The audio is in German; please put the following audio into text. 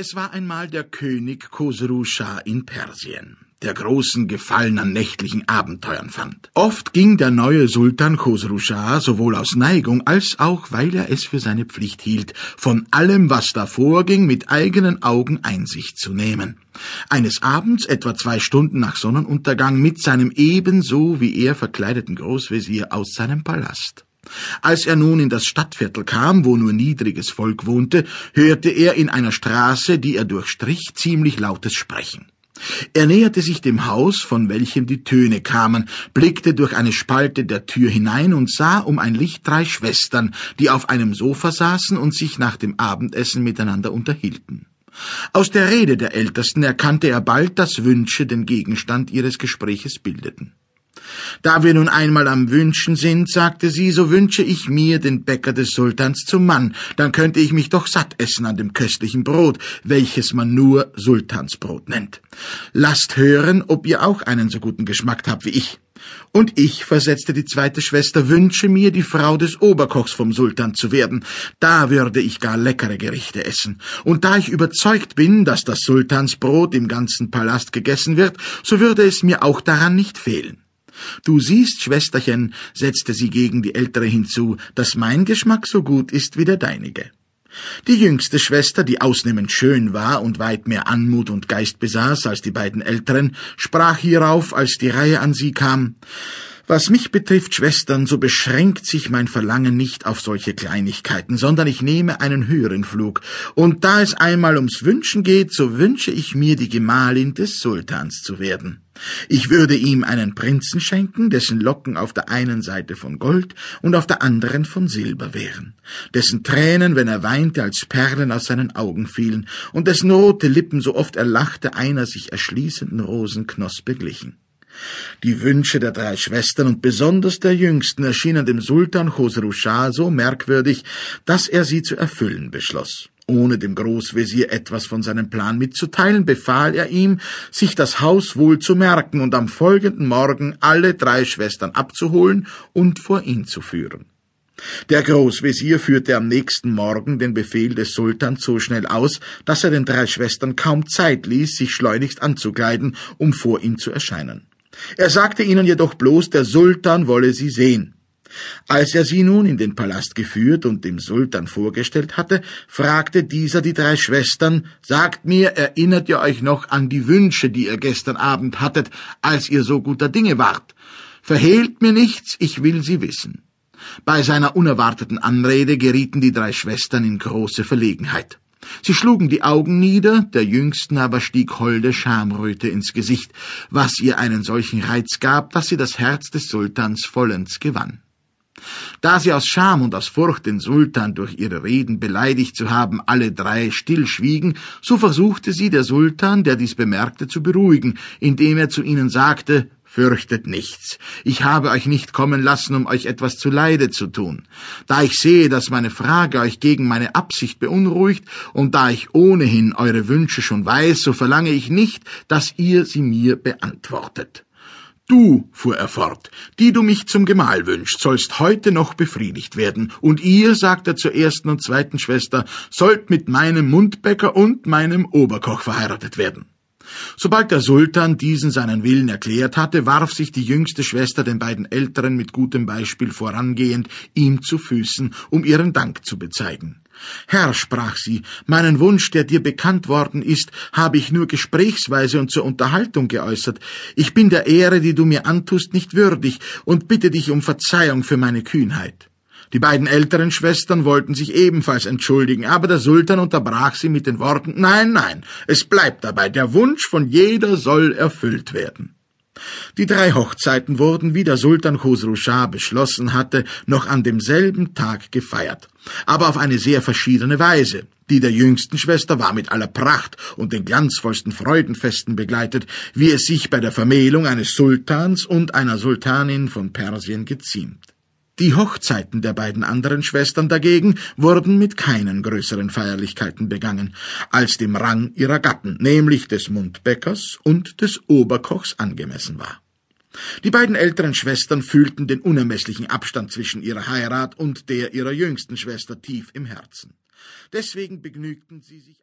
Es war einmal der König Khosru Shah in Persien, der großen Gefallen an nächtlichen Abenteuern fand. Oft ging der neue Sultan Khosru Shah sowohl aus Neigung als auch, weil er es für seine Pflicht hielt, von allem, was da vorging, mit eigenen Augen Einsicht zu nehmen. Eines Abends, etwa zwei Stunden nach Sonnenuntergang, mit seinem ebenso wie er verkleideten Großvezier aus seinem Palast. Als er nun in das Stadtviertel kam, wo nur niedriges Volk wohnte, hörte er in einer Straße, die er durchstrich, ziemlich lautes Sprechen. Er näherte sich dem Haus, von welchem die Töne kamen, blickte durch eine Spalte der Tür hinein und sah um ein Licht drei Schwestern, die auf einem Sofa saßen und sich nach dem Abendessen miteinander unterhielten. Aus der Rede der Ältesten erkannte er bald, dass Wünsche den Gegenstand ihres Gespräches bildeten. Da wir nun einmal am Wünschen sind, sagte sie, so wünsche ich mir den Bäcker des Sultans zum Mann, dann könnte ich mich doch satt essen an dem köstlichen Brot, welches man nur Sultansbrot nennt. Lasst hören, ob ihr auch einen so guten Geschmack habt wie ich. Und ich, versetzte die zweite Schwester, wünsche mir, die Frau des Oberkochs vom Sultan zu werden. Da würde ich gar leckere Gerichte essen. Und da ich überzeugt bin, dass das Sultansbrot im ganzen Palast gegessen wird, so würde es mir auch daran nicht fehlen. Du siehst, Schwesterchen, setzte sie gegen die ältere hinzu, dass mein Geschmack so gut ist wie der deinige. Die jüngste Schwester, die ausnehmend schön war und weit mehr Anmut und Geist besaß als die beiden älteren, sprach hierauf, als die Reihe an sie kam was mich betrifft, Schwestern, so beschränkt sich mein Verlangen nicht auf solche Kleinigkeiten, sondern ich nehme einen höheren Flug, und da es einmal ums Wünschen geht, so wünsche ich mir, die Gemahlin des Sultans zu werden. Ich würde ihm einen Prinzen schenken, dessen Locken auf der einen Seite von Gold und auf der anderen von Silber wären, dessen Tränen, wenn er weinte, als Perlen aus seinen Augen fielen, und dessen rote Lippen, so oft er lachte, einer sich erschließenden Rosenknospe glichen. Die Wünsche der drei Schwestern und besonders der jüngsten erschienen dem Sultan Khosru Shah so merkwürdig, dass er sie zu erfüllen beschloss. Ohne dem Großvezier etwas von seinem Plan mitzuteilen, befahl er ihm, sich das Haus wohl zu merken und am folgenden Morgen alle drei Schwestern abzuholen und vor ihn zu führen. Der Großvezier führte am nächsten Morgen den Befehl des Sultans so schnell aus, dass er den drei Schwestern kaum Zeit ließ, sich schleunigst anzukleiden, um vor ihm zu erscheinen. Er sagte ihnen jedoch bloß, der Sultan wolle sie sehen. Als er sie nun in den Palast geführt und dem Sultan vorgestellt hatte, fragte dieser die drei Schwestern, Sagt mir, erinnert ihr euch noch an die Wünsche, die ihr gestern Abend hattet, als ihr so guter Dinge wart? Verhehlt mir nichts, ich will sie wissen. Bei seiner unerwarteten Anrede gerieten die drei Schwestern in große Verlegenheit. Sie schlugen die Augen nieder, der Jüngsten aber stieg holde Schamröte ins Gesicht, was ihr einen solchen Reiz gab, dass sie das Herz des Sultans vollends gewann. Da sie aus Scham und aus Furcht, den Sultan durch ihre Reden beleidigt zu haben, alle drei stillschwiegen, so versuchte sie der Sultan, der dies bemerkte, zu beruhigen, indem er zu ihnen sagte, Fürchtet nichts. Ich habe euch nicht kommen lassen, um euch etwas zuleide zu tun. Da ich sehe, dass meine Frage euch gegen meine Absicht beunruhigt, und da ich ohnehin eure Wünsche schon weiß, so verlange ich nicht, dass ihr sie mir beantwortet. Du, fuhr er fort, die du mich zum Gemahl wünschst, sollst heute noch befriedigt werden, und ihr, sagt er zur ersten und zweiten Schwester, sollt mit meinem Mundbäcker und meinem Oberkoch verheiratet werden. Sobald der Sultan diesen seinen Willen erklärt hatte, warf sich die jüngste Schwester den beiden Älteren mit gutem Beispiel vorangehend ihm zu Füßen, um ihren Dank zu bezeigen. Herr, sprach sie, meinen Wunsch, der dir bekannt worden ist, habe ich nur gesprächsweise und zur Unterhaltung geäußert. Ich bin der Ehre, die du mir antust, nicht würdig und bitte dich um Verzeihung für meine Kühnheit. Die beiden älteren Schwestern wollten sich ebenfalls entschuldigen, aber der Sultan unterbrach sie mit den Worten Nein, nein, es bleibt dabei, der Wunsch von jeder soll erfüllt werden. Die drei Hochzeiten wurden, wie der Sultan Khosru Shah beschlossen hatte, noch an demselben Tag gefeiert, aber auf eine sehr verschiedene Weise. Die der jüngsten Schwester war mit aller Pracht und den glanzvollsten Freudenfesten begleitet, wie es sich bei der Vermählung eines Sultans und einer Sultanin von Persien geziemt. Die Hochzeiten der beiden anderen Schwestern dagegen wurden mit keinen größeren Feierlichkeiten begangen, als dem Rang ihrer Gatten, nämlich des Mundbäckers und des Oberkochs angemessen war. Die beiden älteren Schwestern fühlten den unermesslichen Abstand zwischen ihrer Heirat und der ihrer jüngsten Schwester tief im Herzen. Deswegen begnügten sie sich